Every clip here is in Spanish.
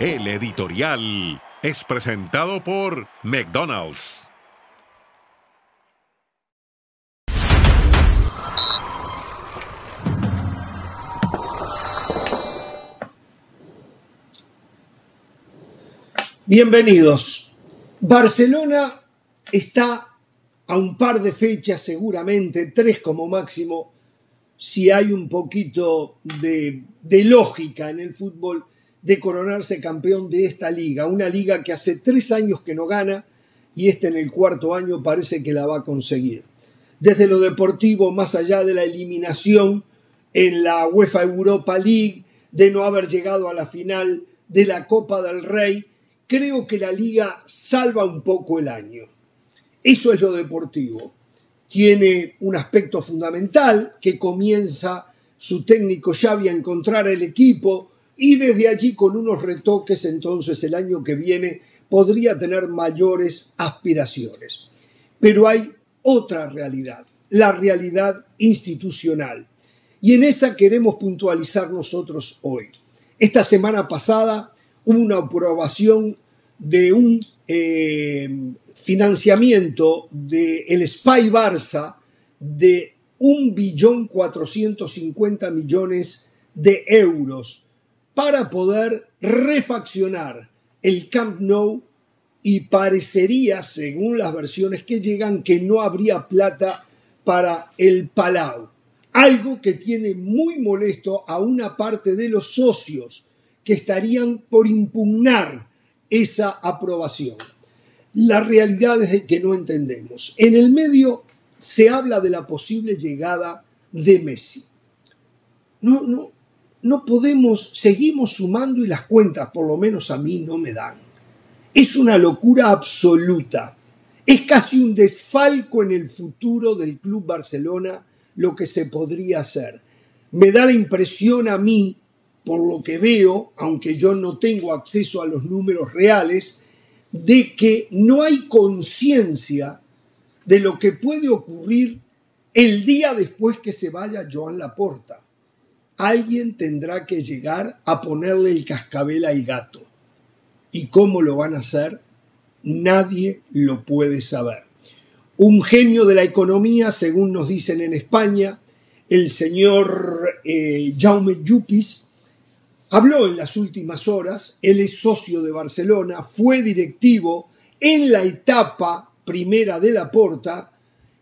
El editorial es presentado por McDonald's. Bienvenidos. Barcelona está a un par de fechas seguramente, tres como máximo, si hay un poquito de, lógica en el fútbol, de coronarse campeón de esta liga. Una liga que hace tres años que no gana y este en el cuarto año parece que la va a conseguir. Desde lo deportivo, más allá de la eliminación en la UEFA Europa League, de no haber llegado a la final de la Copa del Rey, creo que la liga salva un poco el año. Eso es lo deportivo. Tiene un aspecto fundamental que comienza su técnico Xavi a encontrar el equipo y desde allí con unos retoques entonces el año que viene podría tener mayores aspiraciones. Pero hay otra realidad, la realidad institucional. Y en esa queremos puntualizar nosotros hoy. Esta semana pasada hubo una aprobación de un eh, financiamiento del el SPY Barça de 1.450 millones de euros para poder refaccionar el Camp Nou y parecería, según las versiones que llegan, que no habría plata para el Palau. Algo que tiene muy molesto a una parte de los socios que estarían por impugnar esa aprobación. La realidad es que no entendemos. En el medio se habla de la posible llegada de Messi. No, no, no podemos, seguimos sumando y las cuentas, por lo menos a mí, no me dan. Es una locura absoluta. Es casi un desfalco en el futuro del Club Barcelona lo que se podría hacer. Me da la impresión a mí por lo que veo, aunque yo no tengo acceso a los números reales, de que no hay conciencia de lo que puede ocurrir el día después que se vaya Joan Laporta. Alguien tendrá que llegar a ponerle el cascabel al gato. ¿Y cómo lo van a hacer? Nadie lo puede saber. Un genio de la economía, según nos dicen en España, el señor eh, Jaume Yupis, Habló en las últimas horas, él es socio de Barcelona, fue directivo en la etapa primera de la porta,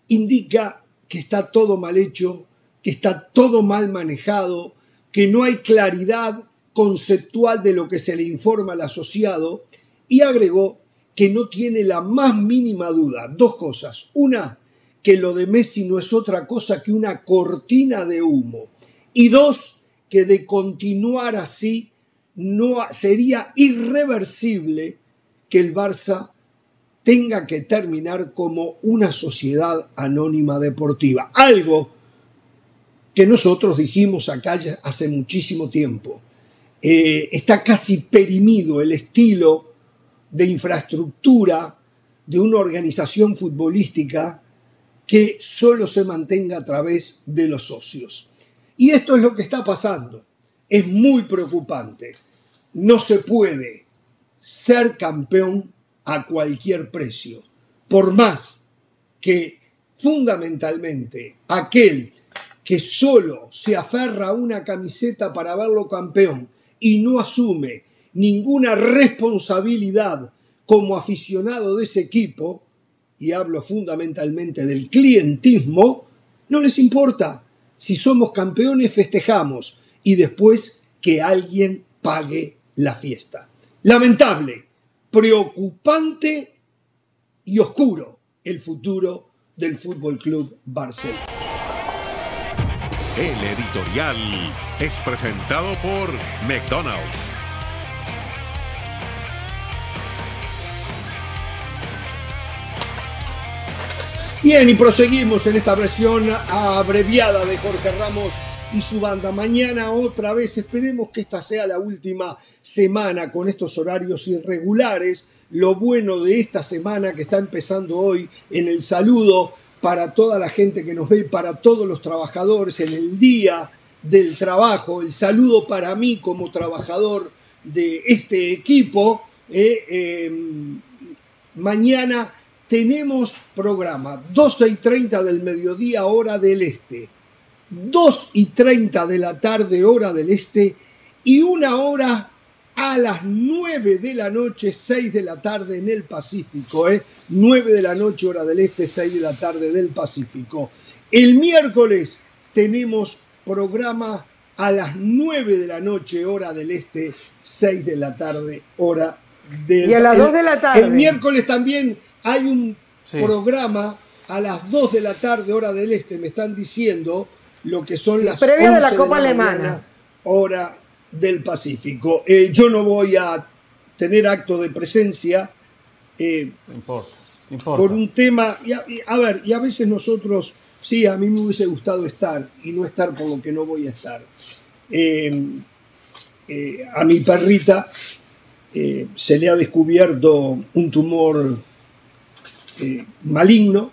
indica que está todo mal hecho, que está todo mal manejado, que no hay claridad conceptual de lo que se le informa al asociado y agregó que no tiene la más mínima duda. Dos cosas. Una, que lo de Messi no es otra cosa que una cortina de humo. Y dos, que de continuar así no sería irreversible que el Barça tenga que terminar como una sociedad anónima deportiva. Algo que nosotros dijimos acá hace muchísimo tiempo. Eh, está casi perimido el estilo de infraestructura de una organización futbolística que solo se mantenga a través de los socios. Y esto es lo que está pasando. Es muy preocupante. No se puede ser campeón a cualquier precio. Por más que fundamentalmente aquel que solo se aferra a una camiseta para verlo campeón y no asume ninguna responsabilidad como aficionado de ese equipo, y hablo fundamentalmente del clientismo, no les importa. Si somos campeones, festejamos y después que alguien pague la fiesta. Lamentable, preocupante y oscuro el futuro del Fútbol Club Barcelona. El editorial es presentado por McDonald's. Bien, y proseguimos en esta versión abreviada de Jorge Ramos y su banda. Mañana otra vez, esperemos que esta sea la última semana con estos horarios irregulares. Lo bueno de esta semana que está empezando hoy en el saludo para toda la gente que nos ve, para todos los trabajadores en el día del trabajo, el saludo para mí como trabajador de este equipo. Eh, em, mañana tenemos programa 12 y 30 del mediodía hora del este, 2 y 30 de la tarde hora del este y una hora a las 9 de la noche, 6 de la tarde en el Pacífico, ¿eh? 9 de la noche hora del este, 6 de la tarde del Pacífico. El miércoles tenemos programa a las 9 de la noche hora del este, 6 de la tarde hora del Y a las 2 de la tarde. El miércoles también hay un programa a las 2 de la tarde hora del este, me están diciendo lo que son las previo de la 11 Copa la Alemana. mañana, hora del Pacífico. Eh, yo no voy a tener acto de presencia eh, No importa, no importa. por un tema, y a, y a ver, y a veces nosotros, sí, a mí me hubiese gustado estar y no estar por lo que no voy a estar. Eh, a mi perrita se le ha descubierto un tumor maligno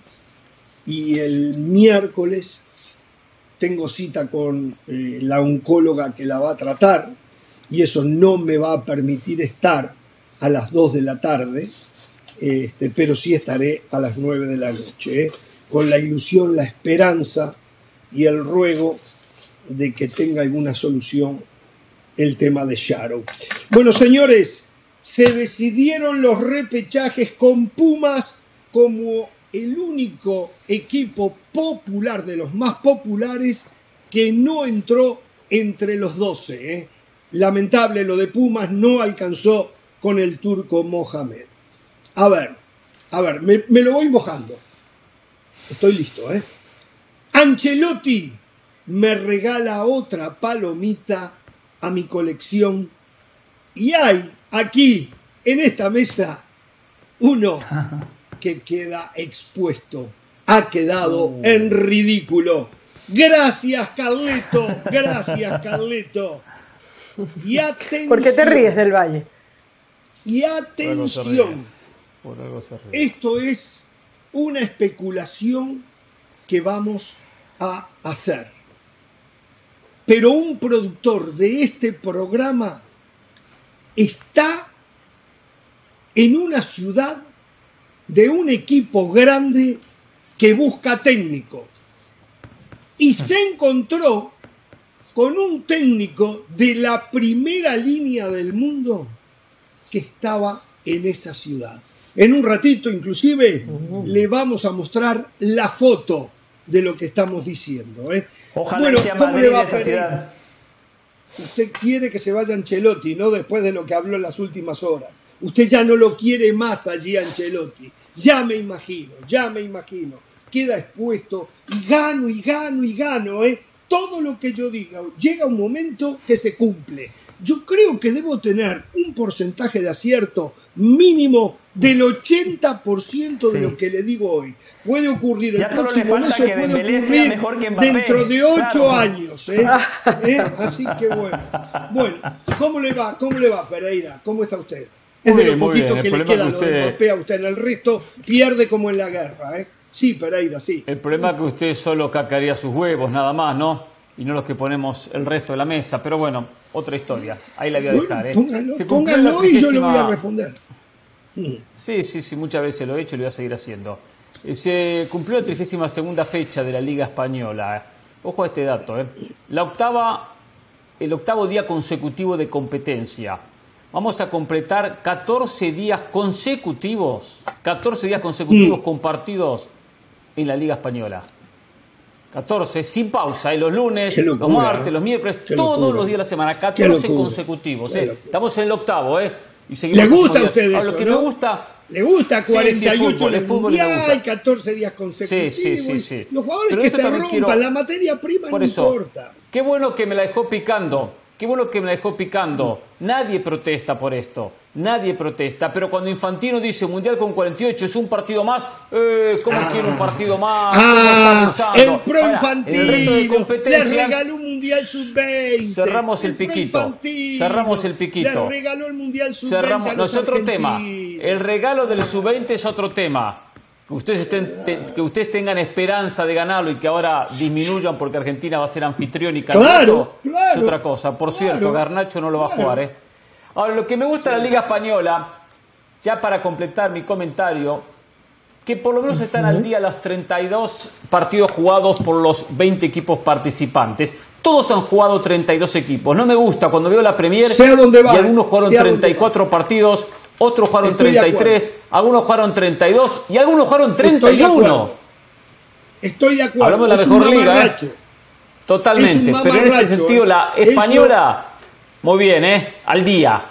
y el miércoles tengo cita con eh, la oncóloga que la va a tratar y eso no me va a permitir estar a las 2 de la tarde, este, pero sí estaré a las 9 de la noche, ¿eh? con la ilusión, la esperanza y el ruego de que tenga alguna solución el tema de Shadow. Bueno, señores, se decidieron los repechajes con Pumas como el único equipo popular de los más populares que no entró entre los 12. ¿eh? Lamentable lo de Pumas, no alcanzó con el turco Mohamed. A ver, a ver, me, me lo voy mojando. Estoy listo, ¿eh? Ancelotti me regala otra palomita a mi colección y hay aquí en esta mesa uno que queda expuesto, ha quedado en ridículo. Gracias, Carleto, gracias, Carleto. Y atención. ¿Por qué te ríes del Valle? Y Por algo se ríe. atención. Por algo se ríe. Esto es una especulación que vamos a hacer. Pero un productor de este programa está en una ciudad de un equipo grande que busca técnico. Y se encontró con un técnico de la primera línea del mundo que estaba en esa ciudad. En un ratito, inclusive, le vamos a mostrar la foto de lo que estamos diciendo. ¿eh? Ojalá bueno, sea ¿cómo Madrid le va a ciudad. Usted quiere que se vaya Ancelotti, ¿no? Después de lo que habló en las últimas horas. Usted ya no lo quiere más allí Ancelotti. Ya me imagino, ya me imagino. Queda expuesto y gano y gano y gano, ¿eh? Todo lo que yo diga, llega un momento que se cumple. Yo creo que debo tener un porcentaje de acierto mínimo del 80% de Sí. lo que le digo hoy. Puede ocurrir el Ya le próximo mes o puede ocurrir mejor que Mbappé. dentro de ocho Claro. años. ¿eh? ¿Eh? Así que bueno. Bueno, ¿cómo le va? ¿Cómo le va, Pereira? ¿Cómo está usted? Es Muy de lo poquito bien. El que le queda lo de usted- Mbappé a usted. En el resto pierde como en la guerra. ¿eh? Sí, Pereira, sí. El problema es que usted solo cacaría sus huevos, nada más, ¿no? Y no los que ponemos el resto de la mesa. Pero bueno, otra historia. Ahí la voy a Bueno, dejar, ¿eh? póngalo, Se la y yo le voy a responder. Sí, sí, sí, muchas veces lo he hecho y lo voy a seguir haciendo. Eh, Se cumplió la 32 segunda fecha de la Liga Española. Ojo a este dato, ¿eh? La octava, el octavo día consecutivo de competencia. Vamos a completar 14 días consecutivos, 14 días consecutivos Mm. compartidos en la Liga Española. 14, sin pausa, ¿eh? los lunes, los martes, los miércoles, todos locura. los días de la semana, Qué 14 locura. consecutivos. ¿eh? Estamos en el octavo, ¿eh? Y seguimos Le gusta a días. usted Ahora, eso, lo que ¿no? me gusta Le gusta Sí, sí, 48 el fútbol, en el el fútbol me mundial, gusta. 14 días consecutivos. Sí, sí, sí, sí. Los jugadores Pero que se rompan, quiero- la materia prima Por no eso, importa. qué bueno que me la dejó picando. Qué bueno que me la dejó picando. Nadie protesta por esto. Nadie protesta. Pero cuando Infantino dice Mundial con 48 es un partido más, eh, ¿cómo quiere un partido más? ¿Cómo Ah, el pro Ahora, el infantino. Le regaló un mundial sub-20. Cerramos el pro piquito. Cerramos el piquito. Le regaló el mundial sub-20. cerramos. No, es otro tema. El regalo del sub-20 es otro tema. Que ustedes, estén- te- que ustedes tengan esperanza de ganarlo y que ahora disminuyan porque Argentina va a ser anfitrión y Claro, candidato claro, es otra cosa. Por claro, cierto, Garnacho no lo va a claro. jugar. ¿eh? Ahora, lo que me gusta de la Liga Española, ya para completar mi comentario, que por lo menos están al día los 32 partidos jugados por los 20 equipos participantes. Todos han jugado 32 equipos. No me gusta cuando veo la Premier Sea donde va, y algunos jugaron sea donde 34 partidos, otros jugaron Estoy de 33, algunos jugaron 32 y algunos jugaron Estoy de 31. acuerdo. Estoy de acuerdo. Hablamos de la es mejor liga, ¿eh? Totalmente. Pero en ese sentido, ¿eh? la Eso- española, muy bien, ¿eh? Al día.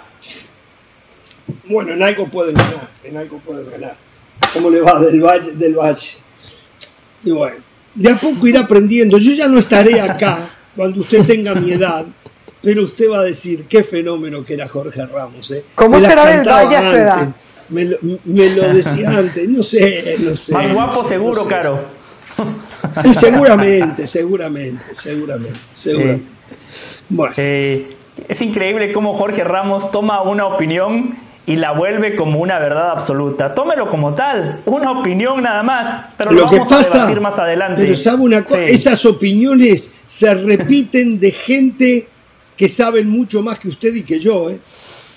Bueno, en algo pueden ganar, en algo pueden ganar. ¿Cómo le va del Valle? Del valle? Y bueno, de a poco irá aprendiendo. Yo ya no estaré acá cuando usted tenga mi edad, pero usted va a decir qué fenómeno que era Jorge Ramos. ¿eh? ¿Cómo Me será del Valle a su edad? Me lo, me lo decía antes, no sé, no sé. Más no guapo sé, seguro, no sé. Caro. Y seguramente, seguramente, seguramente, seguramente. Bueno, Eh, es increíble cómo Jorge Ramos toma una opinión y la vuelve como una verdad absoluta. Tómelo como tal, una opinión nada más, pero lo, lo que vamos a pasa, debatir más adelante. pero sabe una cosa, Sí. esas opiniones se repiten de gente que saben mucho más que usted y que yo, ¿eh?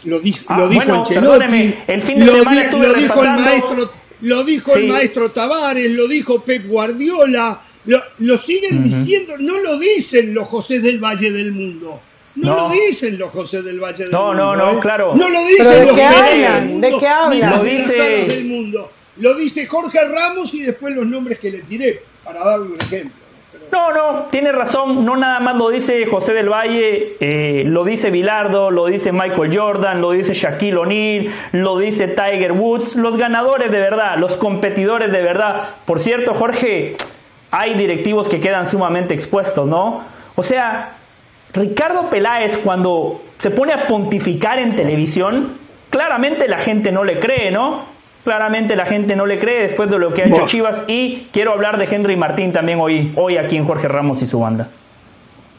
Lo, di- Ah, lo dijo bueno, Ancelotti, el fin de lo, semana di- estuve lo dijo el maestro, lo dijo el maestro Tavares, lo dijo Pep Guardiola, lo, lo siguen diciendo, no lo dicen los José del Valle del Mundo. No, No. lo dicen los José del Valle del No, Mundo. no, no, ¿eh? claro. No lo ¿Pero dicen de los qué José hablan? del Mundo, ¿De qué hablan? los dice- del mundo. Lo dice Jorge Ramos y después los nombres que le tiré, para darle un ejemplo. Pero- No, no, tiene razón. No nada más lo dice José del Valle, eh, lo dice Bilardo, lo dice Michael Jordan, lo dice Shaquille O'Neal, lo dice Tiger Woods. Los ganadores de verdad, los competidores de verdad. Por cierto, Jorge, hay directivos que quedan sumamente expuestos, ¿no? O sea, Ricardo Peláez cuando se pone a pontificar en televisión, claramente la gente no le cree, ¿no? Claramente la gente no le cree después de lo que ha hecho. Chivas y quiero hablar de Henry Martín también hoy, hoy aquí en Jorge Ramos y su banda.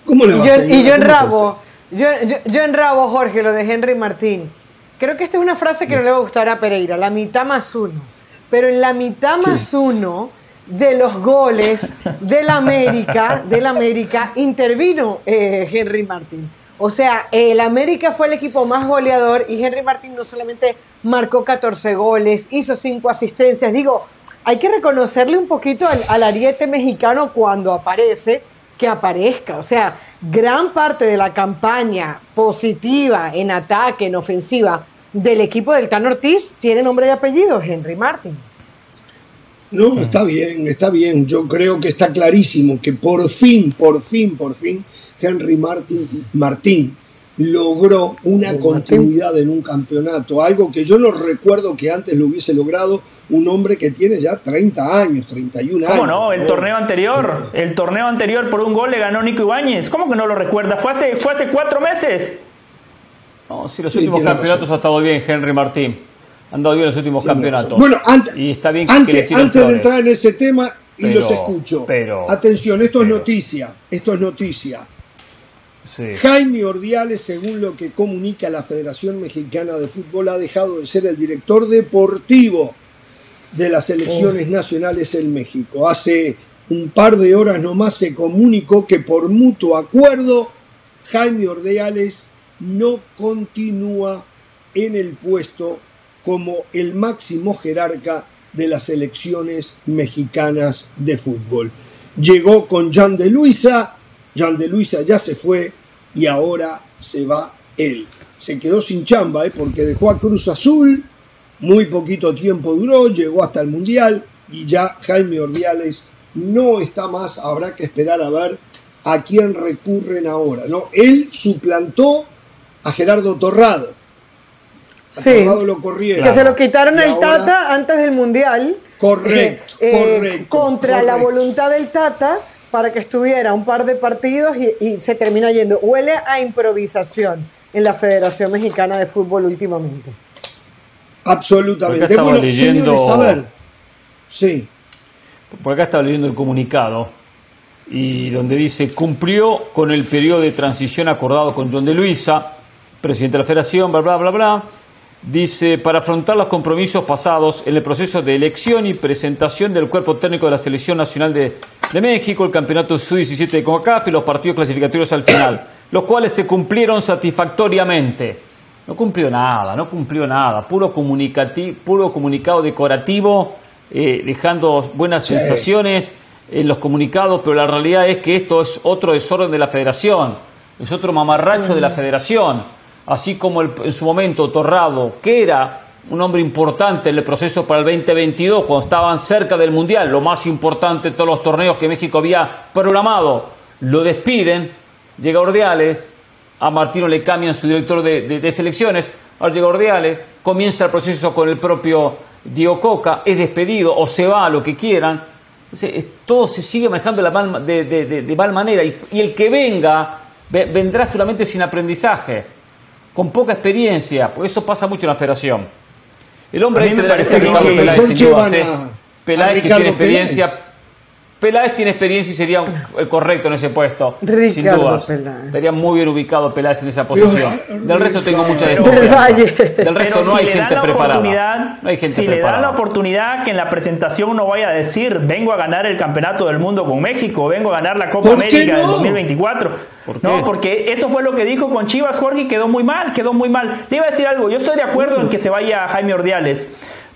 ¿Cómo le Y va, yo, y yo en ¿Cómo rabo, yo, yo, yo en rabo, Jorge, lo de Henry Martín. Creo que esta es una frase que no le va a gustar a Pereira, la mitad más uno. Pero en la mitad más uno de los goles del América, del América, intervino eh, Henry Martín. O sea, el América fue el equipo más goleador y Henry Martín no solamente marcó 14 goles, hizo 5 asistencias. Digo, hay que reconocerle un poquito al, ariete mexicano cuando aparece, que aparezca. O sea, gran parte de la campaña positiva en ataque, en ofensiva del equipo del Tan Ortiz tiene nombre y apellido, Henry Martin. No, está bien, está bien. Yo creo que está clarísimo que por fin, por fin, por fin, Henry Martin, Martín logró una Martín. continuidad en un campeonato, algo que yo no recuerdo que antes lo hubiese logrado un hombre que tiene ya 30 años, 31 años. ¿Cómo no? El torneo anterior, el torneo anterior por un gol le ganó Nico Ibáñez. ¿Cómo que no lo recuerda? Fue hace, fue hace cuatro meses. No, sí, los Sí, últimos campeonatos razón. ha estado bien Henry Martín. Han dado bien los últimos campeonatos. Bueno, antes, y está bien que le antes, de entrar en ese tema, y Pero- los escucho. pero- Atención, esto es pero- noticia, esto es noticia. Sí. Jaime Ordiales, según lo que comunica la Federación Mexicana de Fútbol, ha dejado de ser el director deportivo de las selecciones nacionales en México. Hace un par de horas nomás se comunicó que por mutuo acuerdo Jaime Ordiales no continúa en el puesto como el máximo jerarca de las selecciones mexicanas de fútbol. Llegó con Jan de Luisa, Jan de Luisa ya se fue y ahora se va él. Se quedó sin chamba ¿eh? porque dejó a Cruz Azul, muy poquito tiempo duró, llegó hasta el Mundial y ya Jaime Ordiales no está más, habrá que esperar a ver a quién recurren ahora. ¿no? Él suplantó a Gerardo Torrado. A Sí. Torrado lo corrieron. Que se lo quitaron Y al ahora- Tata antes del Mundial. Correcto, Eh, eh, correcto, Contra la voluntad del Tata para que estuviera un par de partidos y, y se termina yendo. Huele a improvisación en la Federación Mexicana de Fútbol últimamente. Absolutamente. Bueno, leyendo- señores, a ver. Sí. Por acá estaba leyendo el comunicado y donde dice cumplió con el periodo de transición acordado con John de Luisa, presidente de la federación, bla, bla, bla, bla. Dice, para afrontar los compromisos pasados en el proceso de elección y presentación del cuerpo técnico de la Selección Nacional de, de México, el campeonato Sub-17 de CONCACAF y los partidos clasificatorios al final, los cuales se cumplieron satisfactoriamente. No cumplió nada, no cumplió nada. Puro, comunicati- puro comunicado decorativo, eh, dejando buenas sensaciones en los comunicados, pero la realidad es que esto es otro desorden de la federación, es otro mamarracho de la federación. Así como en su momento Torrado, que era un hombre importante en el proceso para el 2022, cuando estaban cerca del Mundial, lo más importante de todos los torneos que México había programado, lo despiden, llega Ordiales, a Martino le cambian su director de, selecciones, ahora llega Ordiales, comienza el proceso con el propio Diego Coca, es despedido o se va, lo que quieran. Entonces, es- todo se sigue manejando de, mal, manera y, el que venga ve- vendrá solamente sin aprendizaje, con poca experiencia, porque eso pasa mucho en la federación. El hombre este me parece ser que- Ricardo que Peláez, sin Peláez que tiene experiencia. Peláez tiene experiencia y sería un- el correcto en ese puesto. sin Ricardo dudas. Peláez. Estaría muy bien ubicado Peláez en esa posición. eh, Del resto tengo mucha desconfianza. Del resto Pero no si hay le gente preparada. oportunidad, No hay gente si le dan la oportunidad que en la presentación no vaya a decir vengo a ganar el campeonato del mundo con México, vengo a ganar la Copa ¿Por qué América del no? 2024. ¿Por qué? No, porque eso fue lo que dijo con Chivas Jorge y quedó muy mal, quedó muy mal. Le iba a decir algo, yo estoy de acuerdo en que se vaya Jaime Ordiales.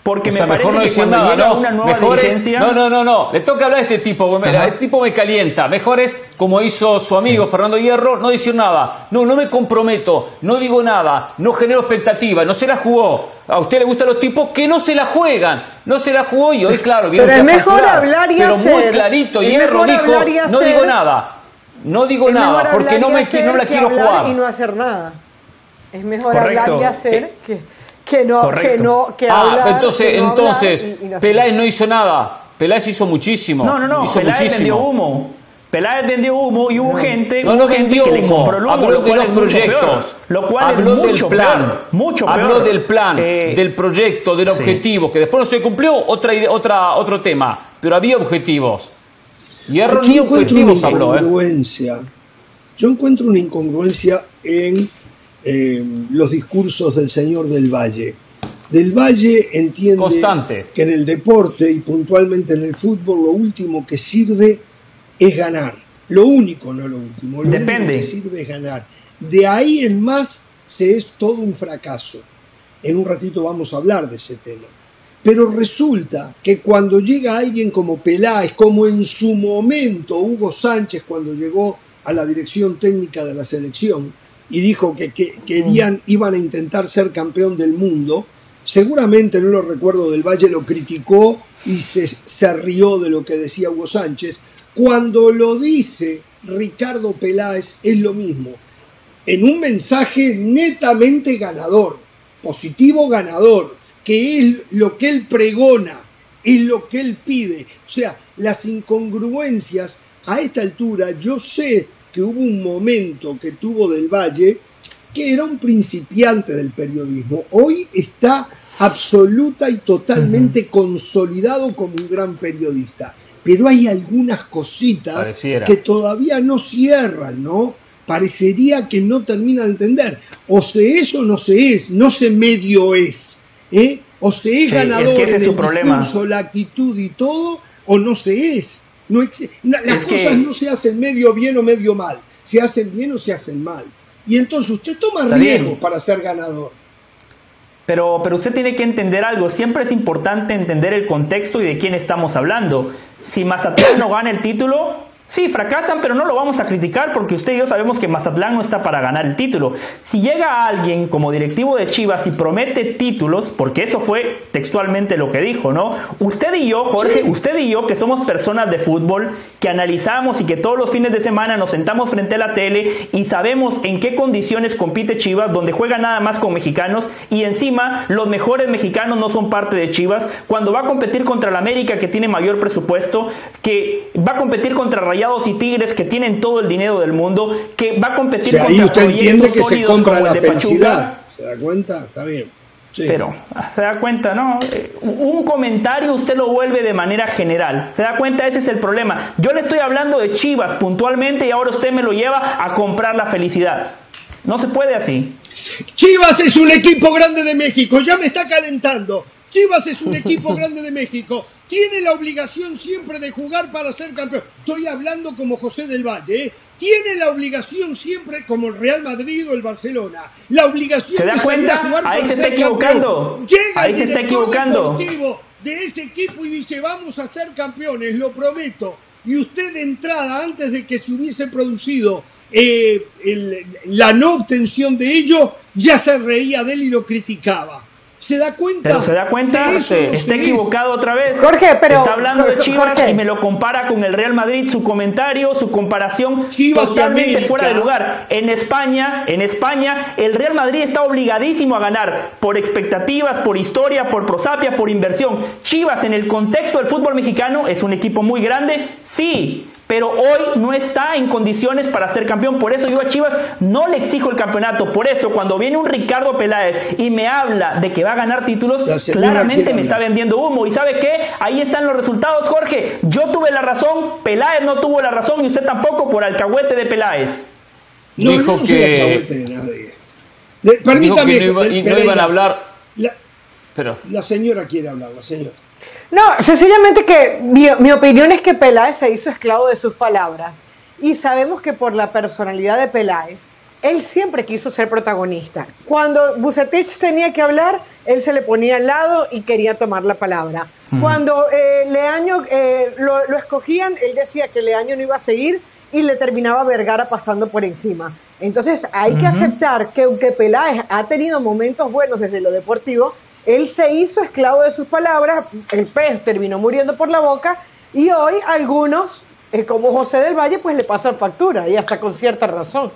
Porque O sea, me parece mejor no que cuando nada, llega ¿no? una nueva Mejor es- no, no, no, no. Le toca hablar a este tipo. Este tipo me calienta. Mejor es, como hizo su amigo Fernando Hierro, no decir nada. No, no me comprometo. No digo nada. No genero expectativa. No se la jugó. A usted le gustan los tipos que no se la juegan. No se la jugó y hoy, claro, vieron Pero es mejor facturar. hablar y Pero muy clarito. Es Hierro dijo, no digo nada. No digo Es nada, porque no, me, no la quiero hablar jugar. Y no hacer nada. Es mejor Correcto. hablar y hacer Eh, que, que no, que correcto. no, que ah, hablar. entonces, que no entonces, y- y no hacer Peláez no hizo nada. Peláez hizo muchísimo. No, no, no. Hizo Peláez muchísimo. vendió humo. Peláez vendió humo y hubo gente, No, hubo no gente vendió que le humo. compró el humo, Habló lo de los es mucho proyectos. peor. Lo cual Habló es mucho del plan. peor. Mucho peor. Habló del plan, Eh, del proyecto, del sí. objetivo, que después no se cumplió, otra, otra, otro tema. Pero había objetivos. Y yo ni encuentro una objetivos habló, ¿eh? incongruencia. Yo encuentro una incongruencia en eh, los discursos del señor del Valle. Del Valle entiende Constante. que en el deporte y puntualmente en el fútbol lo último que sirve es ganar. Lo único, no lo último. Lo Depende. único que sirve es ganar. De ahí en más se es todo un fracaso. En un ratito vamos a hablar de ese tema. Pero resulta que cuando llega alguien como Peláez, como en su momento Hugo Sánchez cuando llegó a la dirección técnica de la selección y dijo que, que querían, iban a intentar ser campeón del mundo, seguramente, no lo recuerdo, del Valle lo criticó y se, se rió de lo que decía Hugo Sánchez. Cuando lo dice Ricardo Peláez es lo mismo en un mensaje netamente ganador, positivo ganador, que es lo que él pregona, es lo que él pide. O sea, las incongruencias a esta altura, yo sé que hubo un momento que tuvo del Valle que era un principiante del periodismo. Hoy está absoluta y totalmente consolidado como un gran periodista. Pero hay algunas cositas Pareciera. que todavía no cierran, ¿no? Parecería que no termina de entender. O se es o no se es, no se medio es. ¿eh? O se es Sí, ganador es que ese en es su el problema. la actitud y todo, o no se es. No las Es que- cosas no se hacen medio bien o medio mal. Se hacen bien o se hacen mal. Y entonces usted toma Está riesgo bien. para ser ganador. Pero, pero usted tiene que entender algo. Siempre es importante entender el contexto y de quién estamos hablando. Si Mazatlán no gana el título, sí, fracasan, pero no lo vamos a criticar porque usted y yo sabemos que Mazatlán no está para ganar el título. Si llega alguien como directivo de Chivas y promete títulos, porque eso fue textualmente lo que dijo, ¿no? Usted y yo, Jorge, usted y yo, que somos personas de fútbol, que analizamos y que todos los fines de semana nos sentamos frente a la tele y sabemos en qué condiciones compite Chivas, donde juega nada más con mexicanos y encima los mejores mexicanos no son parte de Chivas, cuando va a competir contra el América que tiene mayor presupuesto, que va a competir contra Rayados y Tigres que tienen todo el dinero del mundo, que va a O competir ahí contra usted entiende que se compra la felicidad. ¿Se da cuenta? Está bien. Sí. Pero se da cuenta, ¿no? Eh, Un comentario usted lo vuelve de manera general. Se da cuenta, ese es el problema. Yo le estoy hablando de Chivas puntualmente y ahora usted me lo lleva a comprar la felicidad. No se puede así. Chivas es un equipo grande de México, ya me está calentando. Chivas es un equipo grande de México. Tiene la obligación siempre de jugar para ser campeón. Estoy hablando como José del Valle, ¿eh? tiene la obligación siempre, como el Real Madrid o el Barcelona, la obligación ¿Se da de cuenta? a jugar Ahí para se ser está equivocando. Llega Ahí el se está equivocando. de ese equipo y dice, vamos a ser campeones, lo prometo. Y usted de entrada, antes de que se hubiese producido eh, el- la no obtención de ello, ya se reía de él y lo criticaba. ¿Se da cuenta? Pero se da cuenta, eso está equivocado otra vez. Jorge, pero- está hablando de Chivas Jorge. y me lo compara con el Real Madrid, su comentario, su comparación Chivas totalmente América. fuera de lugar. En España, en España, el Real Madrid está obligadísimo a ganar por expectativas, por historia, por prosapia, por inversión. Chivas en el contexto del fútbol mexicano es un equipo muy grande, sí, pero hoy no está en condiciones para ser campeón. Por eso yo a Chivas no le exijo el campeonato. Por eso, cuando viene un Ricardo Peláez y me habla de que va a ganar títulos, claramente me está vendiendo humo. ¿Y sabe qué? Ahí están los resultados, Jorge. Yo tuve la razón, Peláez no tuvo la razón y usted tampoco por alcahuete de Peláez. No, Dijo no que- alcahuete de nadie. De- Dijo permítame, que no, iba- del y no Pereira. iban a hablar. La, Pero, la señora quiere hablar, la señora. No, sencillamente que mi, mi opinión es que Peláez se hizo esclavo de sus palabras. Y sabemos que por la personalidad de Peláez, él siempre quiso ser protagonista. Cuando Bucetich tenía que hablar, él se le ponía al lado y quería tomar la palabra. Cuando eh, Leaño eh, lo, lo escogían, él decía que Leaño no iba a seguir y le terminaba Vergara pasando por encima. Entonces hay que aceptar que aunque Peláez ha tenido momentos buenos desde lo deportivo, él se hizo esclavo de sus palabras, el pez terminó muriendo por la boca y hoy algunos, eh, como José del Valle, pues le pasan factura y hasta con cierta razón.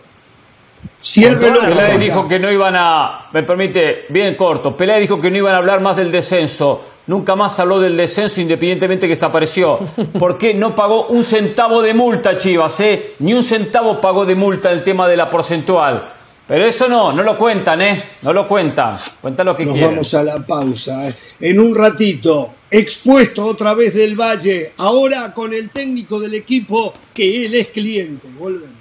Ciérrelo. Peláez dijo que no iban a. Me permite, bien corto. Peláez dijo que no iban a hablar más del descenso. Nunca más habló del descenso independientemente que desapareció. ¿Por qué no pagó un centavo de multa, Chivas? Eh? Ni un centavo pagó de multa el tema de la porcentual. Pero eso no, no lo cuentan, ¿eh? No lo cuentan. Cuentan lo que Nos quieren. vamos a la pausa. ¿eh? En un ratito, expuesto otra vez del Valle, ahora con el técnico del equipo que él es cliente. Volvemos.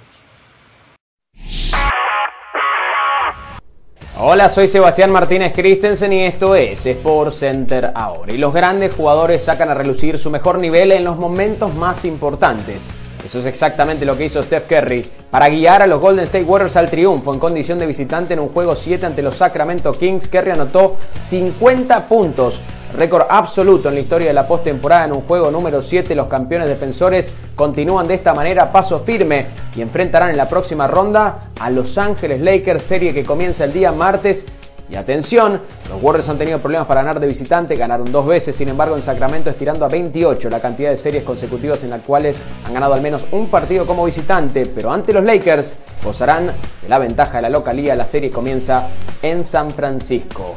Hola, soy Sebastián Martínez Christensen y esto es Sport Center ahora. Y los grandes jugadores sacan a relucir su mejor nivel en los momentos más importantes. Eso es exactamente lo que hizo Steph Curry para guiar a los Golden State Warriors al triunfo en condición de visitante en un juego 7 ante los Sacramento Kings. Curry anotó 50 puntos, récord absoluto en la historia de la postemporada en un juego número 7. Los campeones defensores continúan de esta manera paso firme y enfrentarán en la próxima ronda a Los Ángeles Lakers, serie que comienza el día martes y atención, los Warriors han tenido problemas para ganar de visitante, ganaron dos veces, sin embargo en Sacramento estirando a 28 la cantidad de series consecutivas en las cuales han ganado al menos un partido como visitante, pero ante los Lakers gozarán de la ventaja de la localía, la serie comienza en San Francisco.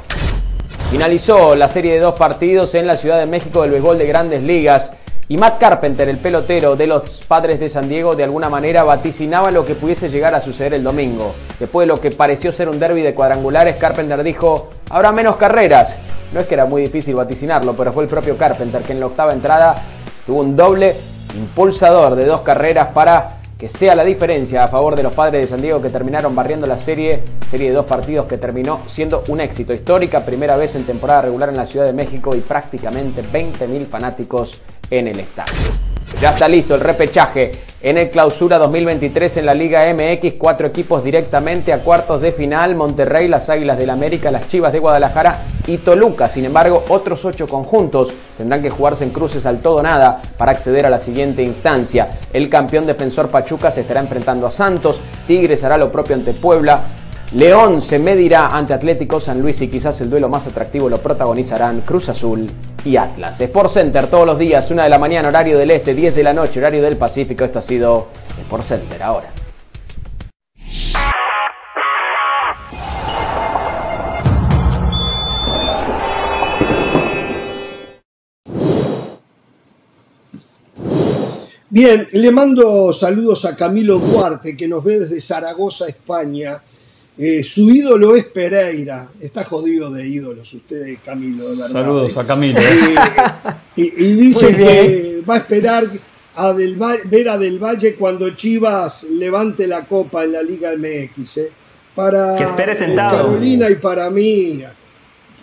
Finalizó la serie de dos partidos en la Ciudad de México del béisbol de grandes ligas. Y Matt Carpenter, el pelotero de los padres de San Diego, de alguna manera vaticinaba lo que pudiese llegar a suceder el domingo. Después de lo que pareció ser un derby de cuadrangulares, Carpenter dijo, habrá menos carreras. No es que era muy difícil vaticinarlo, pero fue el propio Carpenter que en la octava entrada tuvo un doble impulsador de dos carreras para que sea la diferencia a favor de los padres de San Diego que terminaron barriendo la serie, serie de dos partidos que terminó siendo un éxito histórica, primera vez en temporada regular en la Ciudad de México y prácticamente 20.000 fanáticos en el estadio. Ya está listo el repechaje en el clausura 2023 en la Liga MX, cuatro equipos directamente a cuartos de final, Monterrey, las Águilas del América, las Chivas de Guadalajara y Toluca. Sin embargo, otros ocho conjuntos tendrán que jugarse en cruces al todo nada para acceder a la siguiente instancia. El campeón defensor Pachuca se estará enfrentando a Santos, Tigres hará lo propio ante Puebla, León se medirá ante Atlético San Luis y quizás el duelo más atractivo lo protagonizarán Cruz Azul y Atlas. Sport Center todos los días, una de la mañana, horario del este, 10 de la noche, horario del Pacífico. Esto ha sido Sport Center ahora. Bien, le mando saludos a Camilo Duarte, que nos ve desde Zaragoza, España. Eh, su ídolo es Pereira. Está jodido de ídolos usted, Camilo, de verdad. Saludos a Camilo. Eh, y, y dice que va a esperar a Del Valle- ver a Del Valle cuando Chivas levante la copa en la Liga MX. eh. Para Que espere sentado. Carolina y para mí,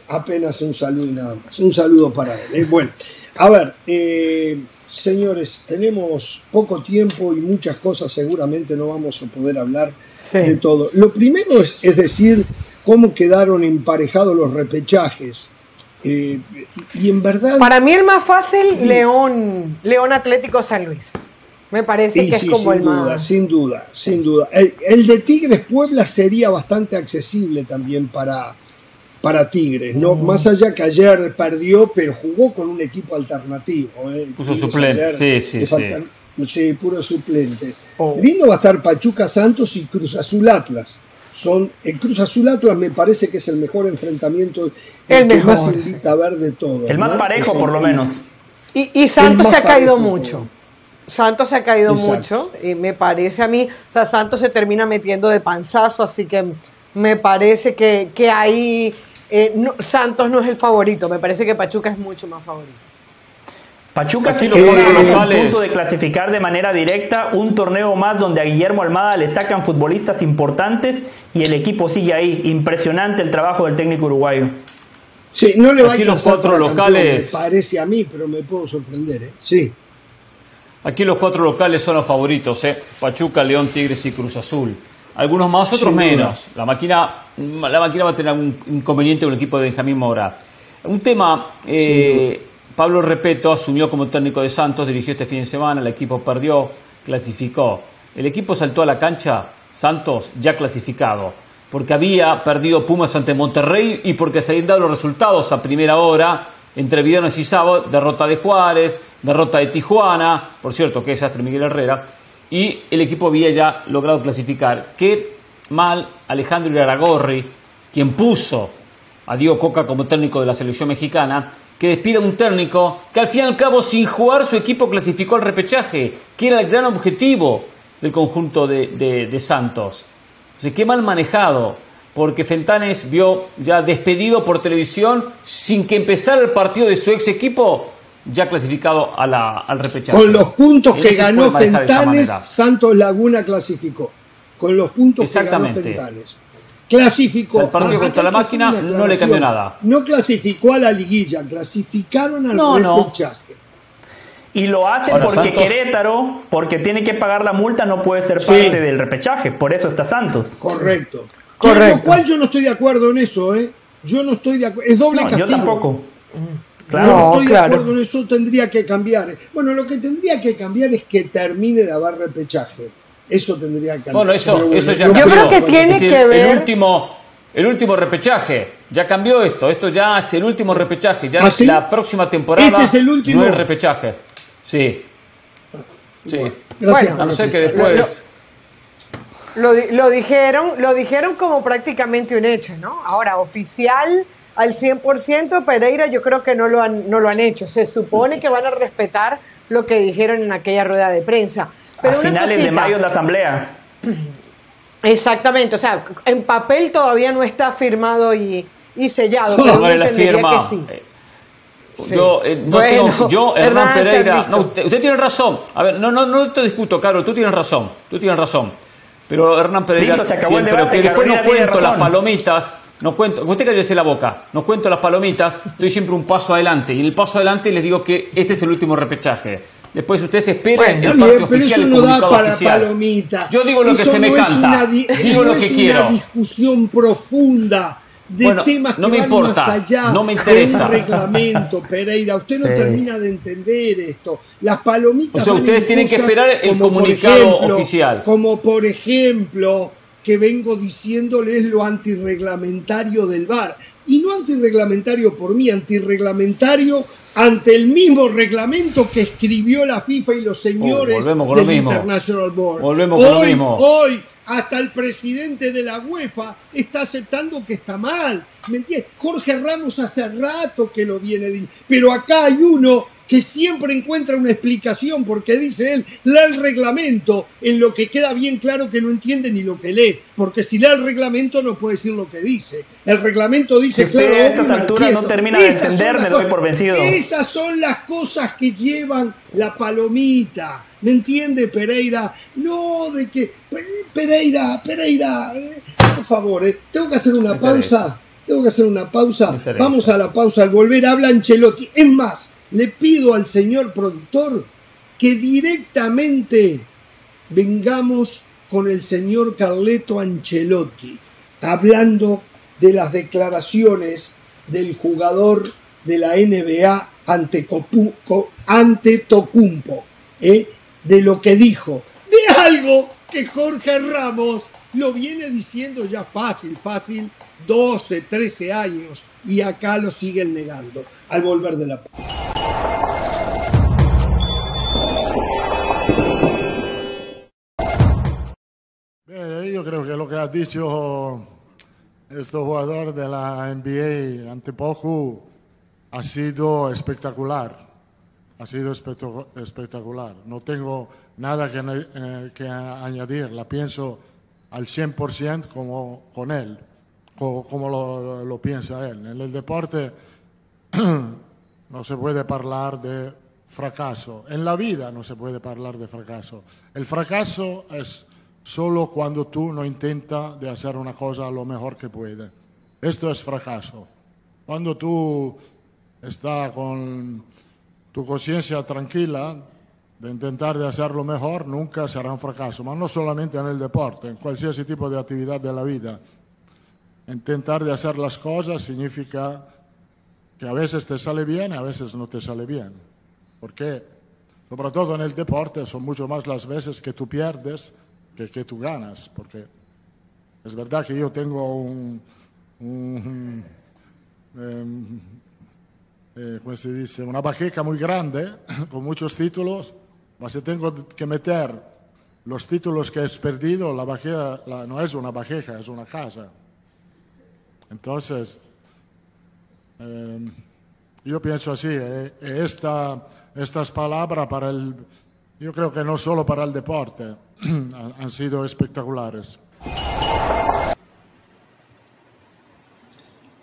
apenas un saludo y nada más. Un saludo para él. eh. Bueno, A ver, eh, señores, tenemos poco tiempo y muchas cosas, seguramente no vamos a poder hablar Sí. de todo. Lo primero es, es decir, cómo quedaron emparejados los repechajes. Eh, y, en verdad... Para mí el más fácil, León, León Atlético San Luis. Me parece Y que sí, es como sin el duda, más. sin duda, sin duda. El, el de Tigres Puebla sería bastante accesible también para, para Tigres, ¿no? Mm. Más allá que ayer perdió, pero jugó con un equipo alternativo. ¿eh? Puso Tigres suplente, ayer sí, sí, sí. Sí, puro suplente. Oh. Lindo va a estar Pachuca Santos y Cruz Azul Atlas. Son, el Cruz Azul Atlas me parece que es el mejor enfrentamiento, el, El que mejor, más invita a ver de todo. El más parejo, por lo menos. Y, y Santos se ha caído parejo. mucho. Santos se ha caído Exacto. mucho. Y me parece a mí, o sea, Santos se termina metiendo de panzazo, así que me parece que, que ahí eh, no- Santos no es el favorito. Me parece que Pachuca es mucho más favorito. Pachuca sí los cuatro está a locales. punto de clasificar de manera directa un torneo más donde a Guillermo Almada le sacan futbolistas importantes y el equipo sigue ahí. Impresionante el trabajo del técnico uruguayo. Sí, no le va a Aquí los alcanzar cuatro para campeón, locales. me parece a mí, pero me puedo sorprender, ¿eh? Sí. Aquí los cuatro locales son los favoritos, ¿eh? Pachuca, León, Tigres y Cruz Azul. Algunos más, otros Sin menos. La máquina, la máquina va a tener un inconveniente con el equipo de Benjamín Mora. Un tema, eh, Pablo Repeto asumió como técnico de Santos, dirigió este fin de semana, el equipo perdió, clasificó. El equipo saltó a la cancha, Santos ya clasificado, porque había perdido Pumas ante Monterrey y porque se habían dado los resultados a primera hora entre viernes y sábado, derrota de Juárez, derrota de Tijuana, por cierto, que desastre Miguel Herrera, y el equipo había ya logrado clasificar. Qué mal Alejandro Iraragorri, quien puso a Diego Coca como técnico de la selección mexicana, que despida a un técnico que al fin y al cabo sin jugar su equipo clasificó al repechaje, que era el gran objetivo del conjunto de, Santos. Qué mal manejado, porque Fentanes vio ya despedido por televisión sin que empezara el partido de su ex equipo, ya clasificado a la- al repechaje. Con los puntos Y que ganó Fentanes. Santos Laguna clasificó. Con los puntos que ganó. Fentanes. Clasificó. O sea, el partido contra la máquina no le cambió nada. No clasificó a la liguilla, clasificaron al No, no. repechaje. Y lo hace Ahora, porque Santos- Querétaro, porque tiene que pagar la multa, no puede ser Sí. parte del repechaje. Por eso está Santos. Correcto. Correcto. Con lo cual yo no estoy de acuerdo en eso, ¿eh? Yo no estoy de acuerdo. Es doble No, castigo. yo tampoco. Claro. No, estoy claro. de acuerdo en eso, tendría que cambiar. Bueno, lo que tendría que cambiar es que termine de haber repechaje. Eso tendría que cambiar. Bueno, eso, bueno, eso ya no Yo cambió. creo que tiene Este, que el ver- último, el último repechaje. Ya cambió esto. Esto ya es el último repechaje. Ya ¿Ah, sí? la próxima temporada Este es el último. no es repechaje. Sí. Sí. Gracias Bueno, A no ser que después. Lo, lo dijeron, lo dijeron como prácticamente un hecho, ¿no? Ahora, oficial al 100%, Pereira yo creo que no lo, han, no lo han hecho. Se supone que van a respetar lo que dijeron en aquella rueda de prensa. Pero a una finales de cosita. mayo en la asamblea. Exactamente, o sea, en papel todavía no está firmado y, y sellado. pero Póngale la firma. que sí. Eh, Sí. Yo, eh, no Bueno, tengo- yo, Hernán Pereira. No, usted, usted tiene razón. A ver, no, no, no te discuto, Caro, tú tienes razón. Tú tienes razón. Pero Hernán Pereira Listo, se acabó el siempre, debate, que después no tiene cuento las palomitas, no cuento, usted cállese la boca, no cuento las palomitas, estoy siempre un paso adelante. Y en el paso adelante les digo que este es el último repechaje. Después ustedes se esperen Bueno, el bien, pero oficial, eso el no da para oficial. palomita. Yo digo lo que Eso se me no es canta. una Digo no lo que es quiero. una discusión profunda de Bueno, temas que no me van importa, más allá no me de interesa. un reglamento, Pereira. Usted no Sí. termina de entender esto. Las palomitas. O sea, ustedes en tienen que esperar el comunicado ejemplo, oficial. Como por ejemplo que vengo diciéndoles lo antirreglamentario del VAR. Y no antirreglamentario por mí, antirreglamentario ante el mismo reglamento que escribió la FIFA y los señores Oh, lo del. International Board. Volvemos con lo hoy, mismo. Hoy, hasta el presidente de la UEFA está aceptando que está mal. ¿Me entiendes? Jorge Ramos hace rato que lo viene diciendo. Pero acá hay uno que siempre encuentra una explicación porque dice él, lee el reglamento, en lo que queda bien claro que no entiende ni lo que lee, porque si lee el reglamento no puede decir lo que dice. El reglamento dice Si claro. a estas alturas no termina de entender, me doy por vencido. Esas son las cosas que llevan la palomita. ¿Me entiende, Pereira? No, de que. Pereira, Pereira, eh, por favor, eh, tengo que hacer una pausa. Tengo que hacer una pausa. Vamos a la pausa. Al volver habla Ancelotti. Es más, le pido al señor productor que directamente vengamos con el señor Carleto Ancelotti, hablando de las declaraciones del jugador de la NBA ante, ante Tocumpo, ¿eh? de lo que dijo, de algo que Jorge Ramos lo viene diciendo ya fácil, fácil, 12, 13 años, y acá lo siguen negando al volver de la yo creo que lo que ha dicho este jugador de la NBA ante poco ha sido espectacular. Ha sido espectacular. No tengo nada que, eh, que añadir. La pienso al 100% como con él, como, lo, lo, piensa él. En el deporte no se puede hablar de fracaso. En la vida no se puede hablar de fracaso. El fracaso es solo cuando tú no intentas de hacer una cosa lo mejor que puede. Esto es fracaso. Cuando tú estás con tu conciencia tranquila de intentar de hacer lo mejor, nunca será un fracaso, pero no solamente en el deporte, en cualquier tipo de actividad de la vida. Intentar de hacer las cosas significa que a veces te sale bien a veces no te sale bien. Porque, sobre todo en el deporte, son mucho más las veces que tú pierdes que, que tú ganas, porque es verdad que yo tengo un, em, eh, ¿cómo se dice? Una bajeca muy grande, con muchos títulos, pero si tengo que meter los títulos que he perdido, la bajeca no es una bajeca, es una casa. Entonces, em, yo pienso así, eh, esta, estas palabras para el, yo creo que no solo para el deporte, han sido espectaculares.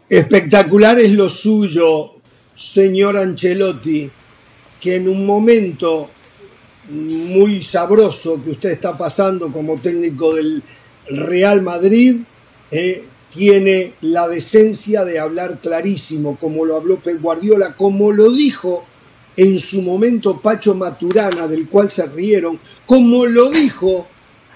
Espectacular es lo suyo, señor Ancelotti, que en un momento muy sabroso que usted está pasando como técnico del Real Madrid, eh, tiene la decencia de hablar clarísimo, como lo habló Pep Guardiola, como lo dijo en su momento Pacho Maturana, del cual se rieron, como lo dijo